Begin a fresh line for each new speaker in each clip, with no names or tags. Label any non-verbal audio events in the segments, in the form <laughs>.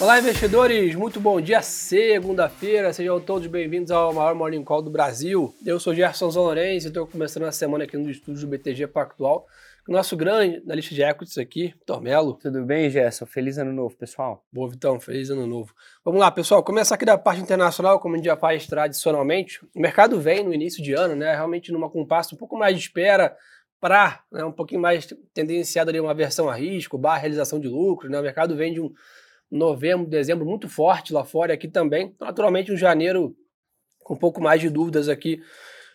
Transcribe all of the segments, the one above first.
Olá, investidores! Muito bom dia, segunda-feira. Sejam todos bem-vindos ao maior Morning Call do Brasil. Eu sou Gerson Zanorense e estou começando a semana aqui no estúdio do BTG Pactual. O nosso grande na lista de equities aqui, Tormelo.
Tudo bem, Gerson? Feliz ano novo, pessoal.
Boa, Vitão. Feliz ano novo. Vamos lá, pessoal. Começar aqui da parte internacional, como a gente já faz tradicionalmente. O mercado vem no início de ano, né? Realmente numa compasso um pouco mais de espera para né, um pouquinho mais tendenciado ali uma versão a risco, barra realização de lucros, né? O mercado vem de um novembro, dezembro muito forte lá fora aqui também. Naturalmente, um janeiro com um pouco mais de dúvidas aqui,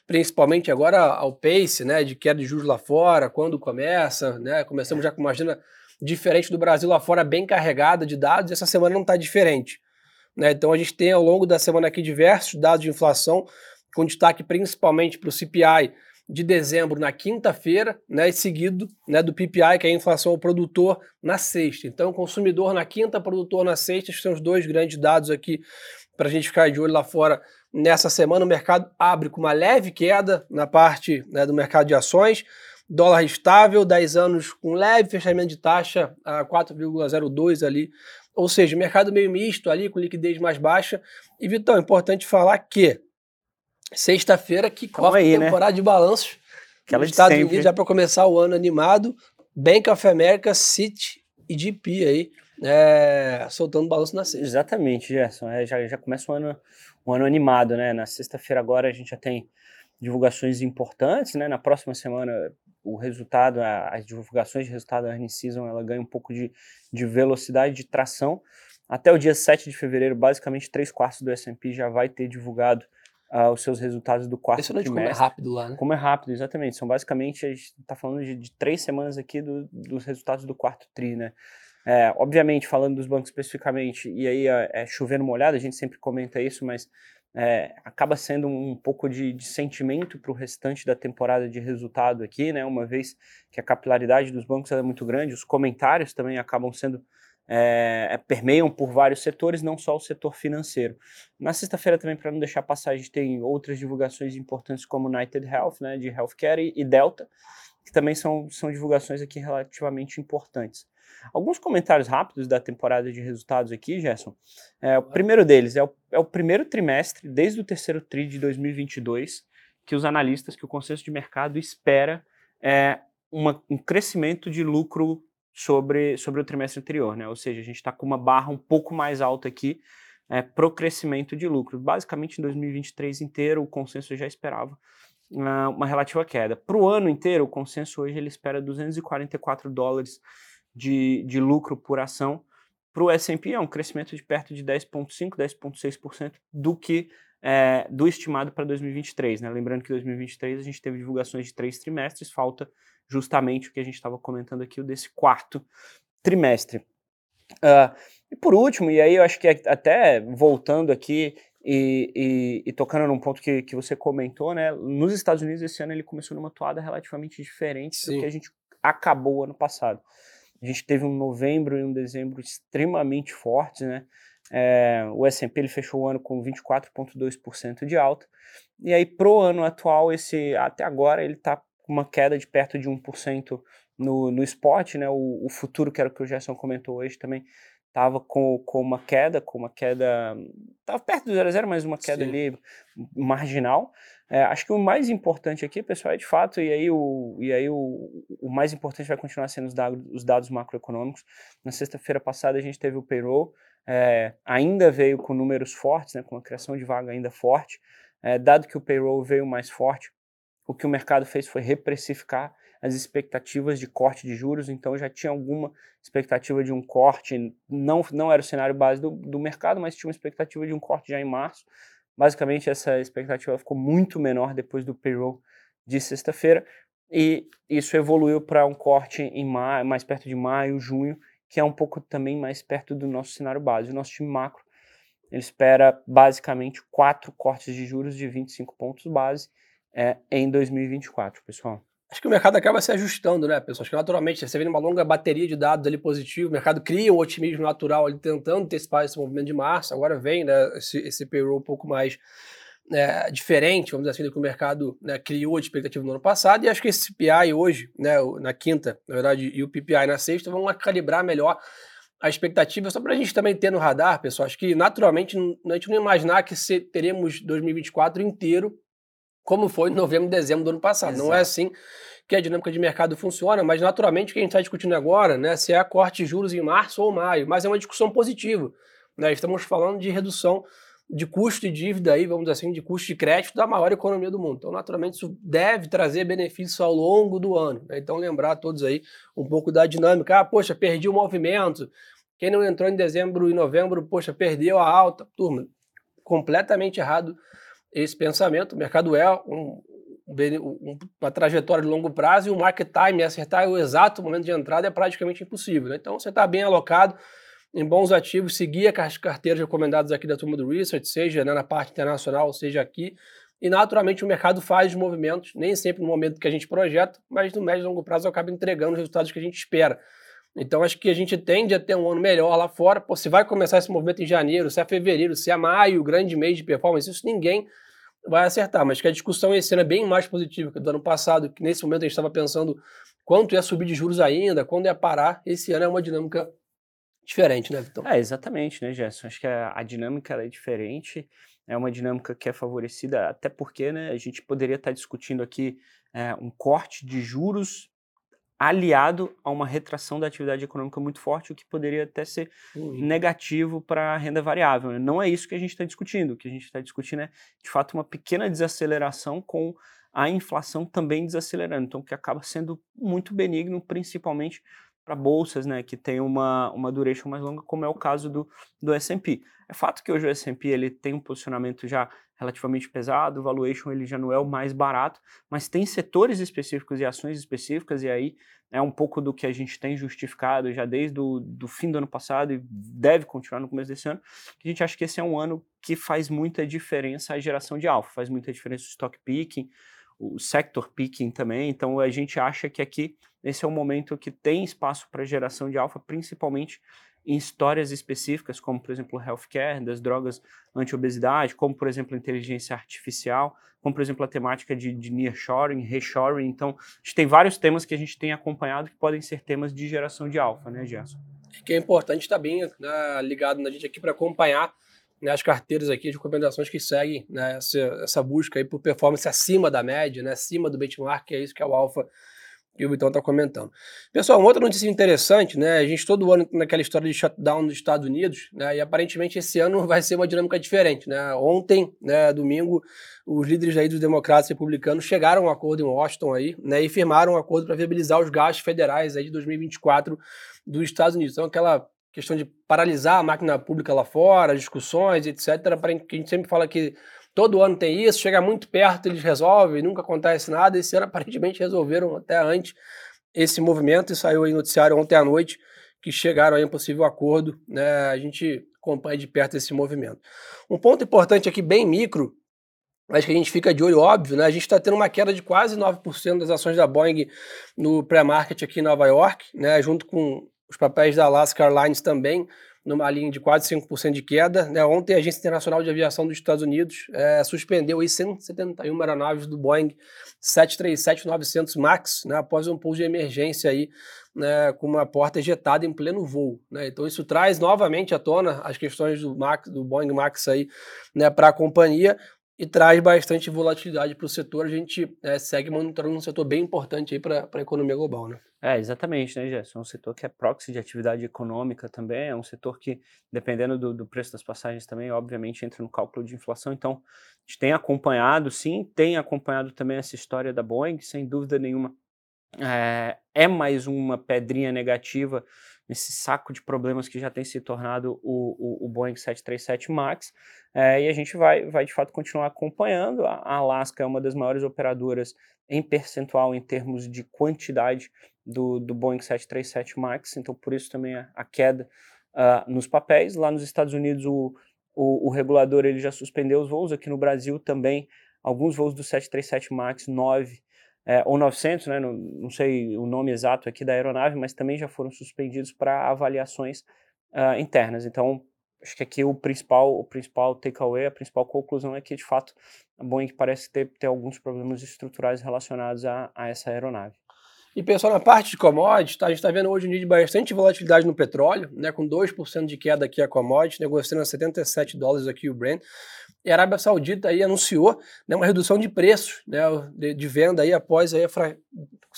principalmente agora ao pace, né, de queda de juros lá fora, quando começa, né? Começamos já com uma agenda diferente do Brasil lá fora, bem carregada de dados, e essa semana não está diferente. Né? Então a gente tem ao longo da semana aqui diversos dados de inflação, com destaque principalmente para o CPI de dezembro na quinta-feira, né, e seguido né, do PPI, que é a inflação ao produtor, na sexta. Então, consumidor na quinta, produtor na sexta, são os dois grandes dados aqui para a gente ficar de olho lá fora. Nessa semana, o mercado abre com uma leve queda na parte né, do mercado de ações, dólar estável, 10 anos com leve fechamento de taxa a 4,02 ali, ou seja, mercado meio misto ali, com liquidez mais baixa. E, Vitão, é importante falar que Sexta-feira, que começa a temporada né? de balanços. Aquela Estados sempre. Unidos, já para começar o ano animado. Bank of America, City e GP aí, é, soltando balanço na sexta.
Exatamente, Gerson. É, já, já começa um ano, um ano animado, né? Na sexta-feira agora a gente já tem divulgações importantes, né? Na próxima semana o resultado, as divulgações de resultado da earnings season, ela ganha um pouco de, de velocidade, de tração. Até o dia 7 de fevereiro, basicamente, três quartos do S&P já vai ter divulgado uh, os seus resultados do quarto trimestre.
como é rápido lá, né?
Como é rápido, exatamente. São basicamente, a gente está falando de, de, três semanas aqui do, dos resultados do quarto tri, né? É, obviamente, falando dos bancos especificamente, e aí é, é chovendo molhado, a gente sempre comenta isso, mas é, acaba sendo um pouco de, de sentimento para o restante da temporada de resultado aqui, né? Uma vez que a capilaridade dos bancos é muito grande, os comentários também acabam sendo é, é, permeiam por vários setores, não só o setor financeiro. Na sexta-feira também, para não deixar passar, a gente tem outras divulgações importantes como United Health, né, de healthcare, e, Delta, que também são, são divulgações aqui relativamente importantes. Alguns comentários rápidos da temporada de resultados aqui, Gerson. É, o primeiro deles é o, é o primeiro trimestre, desde o terceiro TRI de 2022, que os analistas, que o consenso de mercado espera é, uma, um crescimento de lucro sobre, sobre o trimestre anterior, né? Ou seja, a gente está com uma barra um pouco mais alta aqui é, para o crescimento de lucro. Basicamente, em 2023 inteiro, o consenso já esperava uh, uma relativa queda. Para o ano inteiro, o consenso hoje ele espera 244 dólares de, de lucro por ação. Para o S&P é um crescimento de perto de 10,5%, 10,6% do que é, do estimado para 2023. Né? Lembrando que 2023 a gente teve divulgações de três trimestres, falta justamente o que a gente estava comentando aqui, o desse quarto trimestre. Uh, e por último, e aí eu acho que até voltando aqui e, e, e, tocando num ponto que, que você comentou, né? Nos Estados Unidos esse ano ele começou numa toada relativamente diferente Sim. do que a gente acabou ano passado. A gente teve um novembro e um dezembro extremamente fortes, né? É, o S&P ele fechou o ano com 24,2% de alta. E aí pro ano atual, esse até agora ele está uma queda de perto de 1% no, no spot, né? O, o, futuro, que era o que o Gerson comentou hoje também, estava com, com uma queda, com uma queda. Estava perto do 0 a 0, mas uma queda Sim. ali marginal. É, acho que o mais importante aqui, pessoal, é de fato, e aí o, e aí o, o mais importante vai continuar sendo os dados, os dados macroeconômicos. Na sexta-feira passada a gente teve o payroll, é, ainda veio com números fortes, né, com a criação de vaga ainda forte. É, dado que o payroll veio mais forte, o que o mercado fez foi reprecificar as expectativas de corte de juros, então já tinha alguma expectativa de um corte, não, não era o cenário base do, do mercado, mas tinha uma expectativa de um corte já em março. Basicamente, essa expectativa ficou muito menor depois do payroll de sexta-feira, e isso evoluiu para um corte em maio, mais perto de maio, junho, que é um pouco também mais perto do nosso cenário base. O nosso time macro ele espera basicamente quatro cortes de juros de 25 pontos base, é, em 2024, pessoal?
Acho que o mercado acaba se ajustando, né, pessoal? Acho que naturalmente, você vê uma longa bateria de dados ali positivo, o mercado cria um otimismo natural ali tentando antecipar esse movimento de março, agora vem né, esse, esse payroll um pouco mais é, diferente, vamos dizer assim, do que o mercado né, criou de expectativa no ano passado, e acho que esse CPI hoje, né, na quinta, na verdade, e o PPI na sexta, vão calibrar melhor a expectativa, só para a gente também ter no radar, pessoal, acho que naturalmente a gente não imaginar que teremos 2024 inteiro como foi em novembro e dezembro do ano passado. Exato. Não é assim que a dinâmica de mercado funciona, mas naturalmente o que a gente está discutindo agora, né, se é corte de juros em março ou maio, mas é uma discussão positiva. Né? Estamos falando de redução de custo de dívida aí, vamos dizer assim, de custo de crédito da maior economia do mundo. Então, naturalmente, isso deve trazer benefícios ao longo do ano. Né? Então, lembrar a todos aí um pouco da dinâmica. Ah, poxa, perdi o movimento. Quem não entrou em dezembro e novembro, poxa, perdeu a alta. Turma, completamente errado esse pensamento. O mercado é um, um, uma trajetória de longo prazo e o market time, acertar o exato momento de entrada é praticamente impossível. Né? Então, você está bem alocado em bons ativos, seguir as carteiras recomendadas aqui da turma do Research, seja né, na parte internacional, seja aqui. E naturalmente o mercado faz os movimentos, nem sempre no momento que a gente projeta, mas no médio e longo prazo acaba entregando os resultados que a gente espera. Então acho que a gente tende a ter um ano melhor lá fora. Pô, se vai começar esse movimento em janeiro, se é fevereiro, se é maio, grande mês de performance, isso ninguém vai acertar. Mas que a discussão esse ano é bem mais positiva que do ano passado, que nesse momento a gente estava pensando quanto ia subir de juros ainda, quando ia parar. Esse ano é uma dinâmica diferente, né, Vitor?
É, exatamente, né, Gerson? Acho que a, a dinâmica é diferente, é uma dinâmica que é favorecida, até porque né, a gente poderia estar discutindo aqui é, um corte de juros aliado a uma retração da atividade econômica muito forte, o que poderia até ser negativo para a renda variável. Né? Não é isso que a gente está discutindo. O que a gente está discutindo é, de fato, uma pequena desaceleração com a inflação também desacelerando, então que acaba sendo muito benigno, principalmente para bolsas, né, que tem uma, uma duration mais longa, como é o caso do, do S&P. É fato que hoje o S&P ele tem um posicionamento já relativamente pesado, o valuation ele já não é o mais barato, mas tem setores específicos e ações específicas, e aí é um pouco do que a gente tem justificado já desde o do fim do ano passado e deve continuar no começo desse ano, que a gente acha que esse é um ano que faz muita diferença a geração de alfa, faz muita diferença o stock picking, o sector picking também, então a gente acha que aqui esse é um momento que tem espaço para geração de alfa, principalmente em histórias específicas, como por exemplo healthcare, das drogas anti-obesidade, como por exemplo inteligência artificial, como por exemplo a temática de, de nearshoring, reshoring. Então, a gente tem vários temas que a gente tem acompanhado que podem ser temas de geração de alfa, né, Gerson?
Que é importante estar bem né, ligado na gente aqui para acompanhar né, as carteiras aqui de recomendações que seguem né, essa, essa busca aí por performance acima da média, né, acima do benchmark, que é isso que é o alfa que o Vitão está comentando. Pessoal, uma outra notícia interessante, né? A gente todo ano naquela história de shutdown dos Estados Unidos, né? E aparentemente esse ano vai ser uma dinâmica diferente, né? Ontem, né, domingo, os líderes aí dos democratas e republicanos chegaram a um acordo em Washington aí, né? E firmaram um acordo para viabilizar os gastos federais aí de 2024 dos Estados Unidos. Então, aquela questão de paralisar a máquina pública lá fora, discussões, etc., que a gente sempre fala que Todo ano tem isso, chega muito perto, eles resolvem, nunca acontece nada. Esse ano, <laughs> aparentemente, resolveram até antes esse movimento e saiu aí noticiário ontem à noite que chegaram a um possível acordo. Né? A gente acompanha de perto esse movimento. Um ponto importante aqui, bem micro, mas que a gente fica de olho, óbvio, né? A gente está tendo uma queda de quase 9% das ações da Boeing no pré-market aqui em Nova York, né? Junto com os papéis da Alaska Airlines também numa linha de quase 5% de queda. Né? Ontem a Agência Internacional de Aviação dos Estados Unidos é, suspendeu aí 171 aeronaves do Boeing 737-900 MAX, né, após um pouso de emergência aí, né, com uma porta ejetada em pleno voo. Né? Então isso traz novamente à tona as questões do, Max, do Boeing MAX aí, né, para a companhia e traz bastante volatilidade para o setor. A gente é, segue monitorando um setor bem importante para a economia global. Né?
É, exatamente, né, Gerson? É um setor que é proxy de atividade econômica também, é um setor que, dependendo do, do, preço das passagens também, obviamente entra no cálculo de inflação. Então, a gente tem acompanhado, sim, tem acompanhado também essa história da Boeing, sem dúvida nenhuma. É, é mais uma pedrinha negativa nesse saco de problemas que já tem se tornado o, o, o Boeing 737 MAX, é, e a gente vai, vai de fato continuar acompanhando. A Alaska é uma das maiores operadoras em percentual em termos de quantidade do, do Boeing 737 MAX, então por isso também a, a queda uh, nos papéis. Lá nos Estados Unidos o, o, o, regulador ele já suspendeu os voos, aqui no Brasil também alguns voos do 737 MAX 9 é, ou 900, né, não, não, sei o nome exato aqui da aeronave, mas também já foram suspendidos para avaliações uh, internas. Então, acho que aqui o principal, o principal takeaway, a principal conclusão é que, de fato, a Boeing parece ter, ter alguns problemas estruturais relacionados a, a essa aeronave.
E pessoal, na parte de commodities, tá, a gente está vendo hoje um dia de bastante volatilidade no petróleo, né, com 2% de queda aqui a commodity, negociando a 77 dólares aqui o Brent. E a Arábia Saudita aí anunciou né, uma redução de preços né, de, de venda aí após aí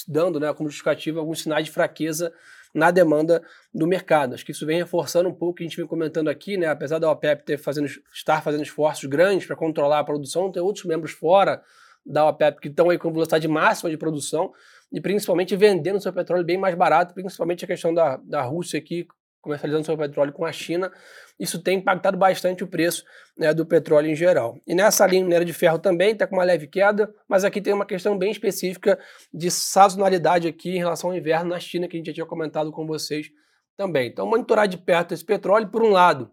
dando né, como justificativa alguns sinais de fraqueza na demanda do mercado. Acho que isso vem reforçando um pouco o que a gente vem comentando aqui, né? Apesar da OPEP ter fazendo, estar fazendo esforços grandes para controlar a produção, tem outros membros fora da OPEP que estão aí com velocidade máxima de produção e principalmente vendendo seu petróleo bem mais barato, principalmente a questão da, da Rússia aqui comercializando seu petróleo com a China, isso tem impactado bastante o preço né, do petróleo em geral. E nessa linha minério de ferro também está com uma leve queda, mas aqui tem uma questão bem específica de sazonalidade aqui em relação ao inverno na China, que a gente já tinha comentado com vocês também. Então, monitorar de perto esse petróleo, por um lado,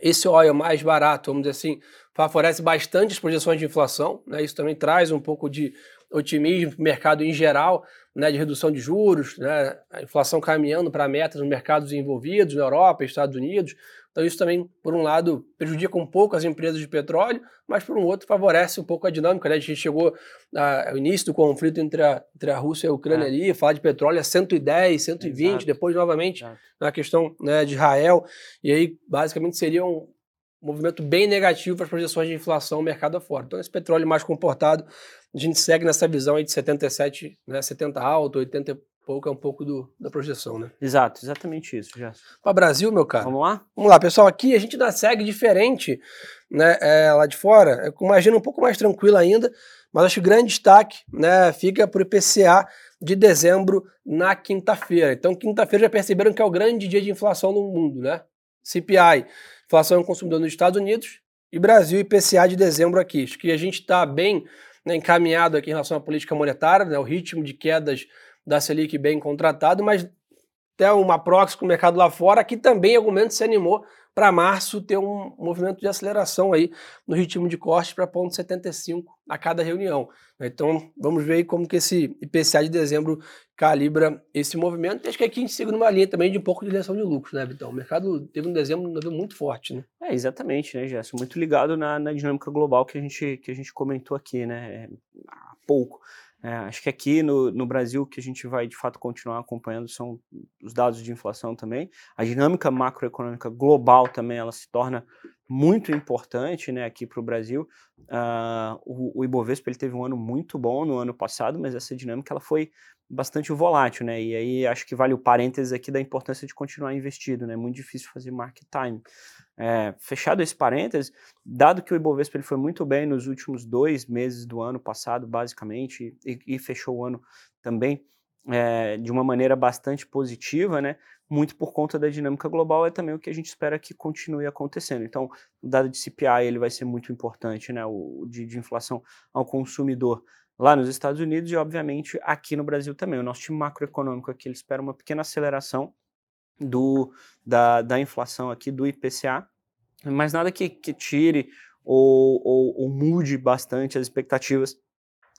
esse óleo mais barato, vamos dizer assim, favorece bastante as projeções de inflação, né? isso também traz um pouco de otimismo para o mercado em geral, né, de redução de juros, né, a inflação caminhando para metas nos mercados envolvidos, na Europa, Estados Unidos. Então, isso também, por um lado, prejudica um pouco as empresas de petróleo, mas, por um outro, favorece um pouco a dinâmica. Né? A gente chegou ao início do conflito entre a, entre a Rússia e a Ucrânia é. ali, falar de petróleo a 110, 120, Exato. depois, novamente, Exato. na questão né, de Israel. E aí, basicamente, seria um movimento bem negativo para as projeções de inflação mercado afora. Então, esse petróleo mais comportado a gente segue nessa visão aí de 77, né, 70 alto, 80 e pouco é um pouco do, da projeção, né?
Exato, exatamente isso, já.
Para Brasil, meu cara.
Vamos lá?
Vamos lá, pessoal, aqui a gente ainda segue diferente, né, é, lá de fora, é com uma agenda um pouco mais tranquila ainda, mas acho que o grande destaque, né, fica para o IPCA de dezembro na quinta-feira. Então, quinta-feira já perceberam que é o grande dia de inflação no mundo, né? CPI, inflação ao consumidor nos Estados Unidos, e Brasil IPCA de dezembro aqui. Acho que a gente está bem né, encaminhado aqui em relação à política monetária, né, o ritmo de quedas da Selic bem contratado, mas até uma proxy com o mercado lá fora, que também algum momento se animou para março ter um movimento de aceleração aí no ritmo de corte para 0,75 a cada reunião. Então vamos ver como que esse IPCA de dezembro calibra esse movimento. Acho que aqui a gente segue numa linha também de um pouco de direção de lucros, né, Vitão? O mercado teve um dezembro muito forte, né?
É, exatamente, né, Gerson? Muito ligado na, na dinâmica global que a gente, que a gente comentou aqui, né? É, há pouco. É, acho que aqui no, no Brasil que a gente vai de fato continuar acompanhando são os dados de inflação também. A dinâmica macroeconômica global também ela se torna muito importante né, aqui para o Brasil. O, o Ibovespa ele teve um ano muito bom no ano passado, mas essa dinâmica ela foi bastante volátil, né? E aí acho que vale o parênteses aqui da importância de continuar investido, né? Muito difícil fazer market time. É, fechado esse parênteses, dado que o Ibovespa ele foi muito bem nos últimos dois meses do ano passado, basicamente, e, e fechou o ano também é, de uma maneira bastante positiva, né? Muito por conta da dinâmica global é também o que a gente espera que continue acontecendo. Então, o dado de CPI ele vai ser muito importante, né? O de, de inflação ao consumidor lá nos Estados Unidos e, obviamente, aqui no Brasil também. O nosso time macroeconômico aqui ele espera uma pequena aceleração do, da, da inflação aqui, do IPCA, mas nada que, que tire ou, ou, ou mude bastante as expectativas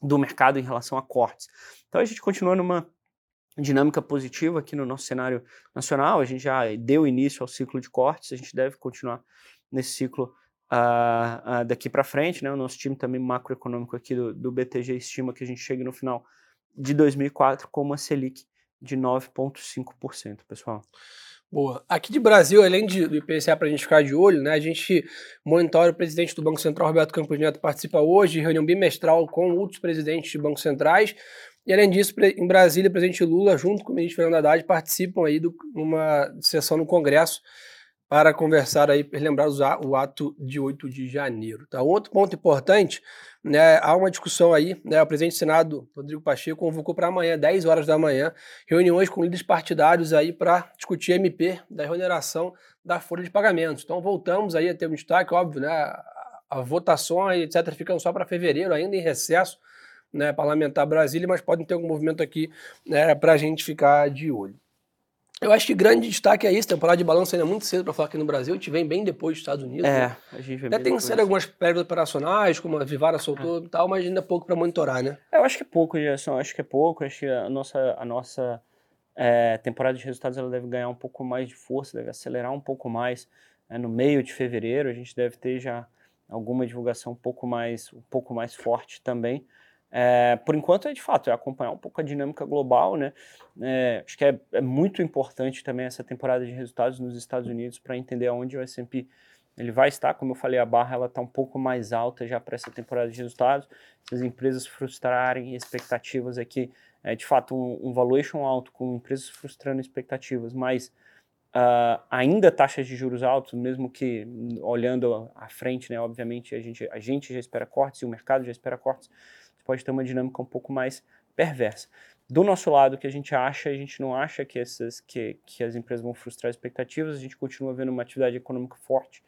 do mercado em relação a cortes. Então a gente continua numa dinâmica positiva aqui no nosso cenário nacional. A gente já deu início ao ciclo de cortes, a gente deve continuar nesse ciclo uh, uh, daqui para frente. Né? O nosso time também macroeconômico aqui do, do BTG estima que a gente chegue no final de 2004 com uma Selic de 9,5%, pessoal.
Boa. Aqui de Brasil, além de, do IPCA para a gente ficar de olho, né, a gente monitora o presidente do Banco Central, Roberto Campos Neto, participa hoje de reunião bimestral com outros presidentes de bancos centrais. E além disso, em Brasília, o presidente Lula, junto com o ministro Fernando Haddad, participam aí de uma sessão no Congresso para conversar aí, lembrar o ato de 8 de janeiro. Tá? Outro ponto importante, né, há uma discussão aí, né, o presidente do Senado, Rodrigo Pacheco, convocou para amanhã, 10 horas da manhã, reuniões com líderes partidários aí para discutir MP da reoneração da folha de pagamentos. Então voltamos aí a ter um destaque, óbvio, né, a votações, etc, ficam só para fevereiro, ainda em recesso, né, parlamentar Brasília, mas podem ter algum movimento aqui né, para a gente ficar de olho. Eu acho que grande destaque é isso, temporada de balanço ainda é muito cedo para falar aqui no Brasil, a gente vem bem depois dos Estados Unidos.
É, né? a gente vem
Até tem sido algumas prévias operacionais, como a Vivara soltou é. e tal, mas ainda é pouco para monitorar, né?
Eu acho que é pouco, Gerson, acho que é pouco, acho que a nossa, a nossa é, temporada de resultados ela deve ganhar um pouco mais de força, deve acelerar um pouco mais é, no meio de fevereiro, a gente deve ter já alguma divulgação um pouco mais, um pouco mais forte também. É, por enquanto, é de fato, é acompanhar um pouco a dinâmica global, né? É, acho que é, é, muito importante também essa temporada de resultados nos Estados Unidos para entender aonde o S&P ele vai estar, como eu falei, a barra ela está um pouco mais alta já para essa temporada de resultados. Se as empresas frustrarem expectativas aqui, é de fato um, um valuation alto com empresas frustrando expectativas, mas uh, ainda taxas de juros altos, mesmo que olhando à frente, né, obviamente a gente, a gente já espera cortes e o mercado já espera cortes, pode ter uma dinâmica um pouco mais perversa. Do nosso lado, o que a gente acha, a gente não acha que, essas, que, que as empresas vão frustrar expectativas, a gente continua vendo uma atividade econômica forte,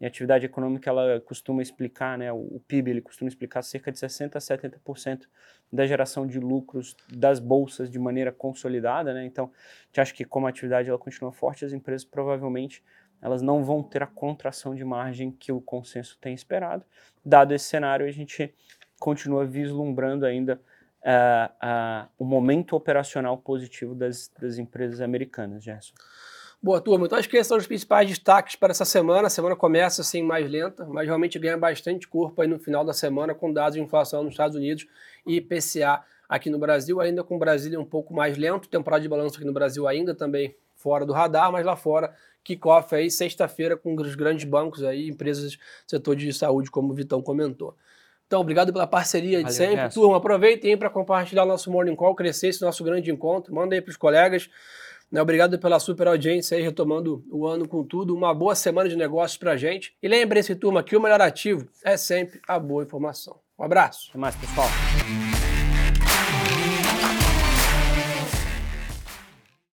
e a atividade econômica, ela costuma explicar, né, o, PIB, ele costuma explicar cerca de 60% a 70% da geração de lucros das bolsas de maneira consolidada, né, então a gente acha que como a atividade ela continua forte, as empresas provavelmente elas não vão ter a contração de margem que o consenso tem esperado. Dado esse cenário, a gente continua vislumbrando ainda uh, uh, o momento operacional positivo das, das empresas americanas, Gerson.
Boa, turma. Então, acho que esses são os principais destaques para essa semana. A semana começa assim mais lenta, mas realmente ganha bastante corpo aí no final da semana com dados de inflação nos Estados Unidos e IPCA aqui no Brasil, ainda com o Brasil um pouco mais lento. Temporada de balanço aqui no Brasil ainda também fora do radar, mas lá fora, kickoff aí sexta-feira com os grandes bancos aí, empresas do setor de saúde, como o Vitão comentou. Então, obrigado pela parceria de Valeu, sempre. Turma, aproveitem para compartilhar o nosso Morning Call, crescer esse nosso grande encontro. Manda aí para os colegas. Né, obrigado pela super audiência aí, retomando o ano com tudo. Uma boa semana de negócios para gente. E lembre-se, turma, que o melhor ativo é sempre a boa informação. Um abraço.
Até mais, pessoal.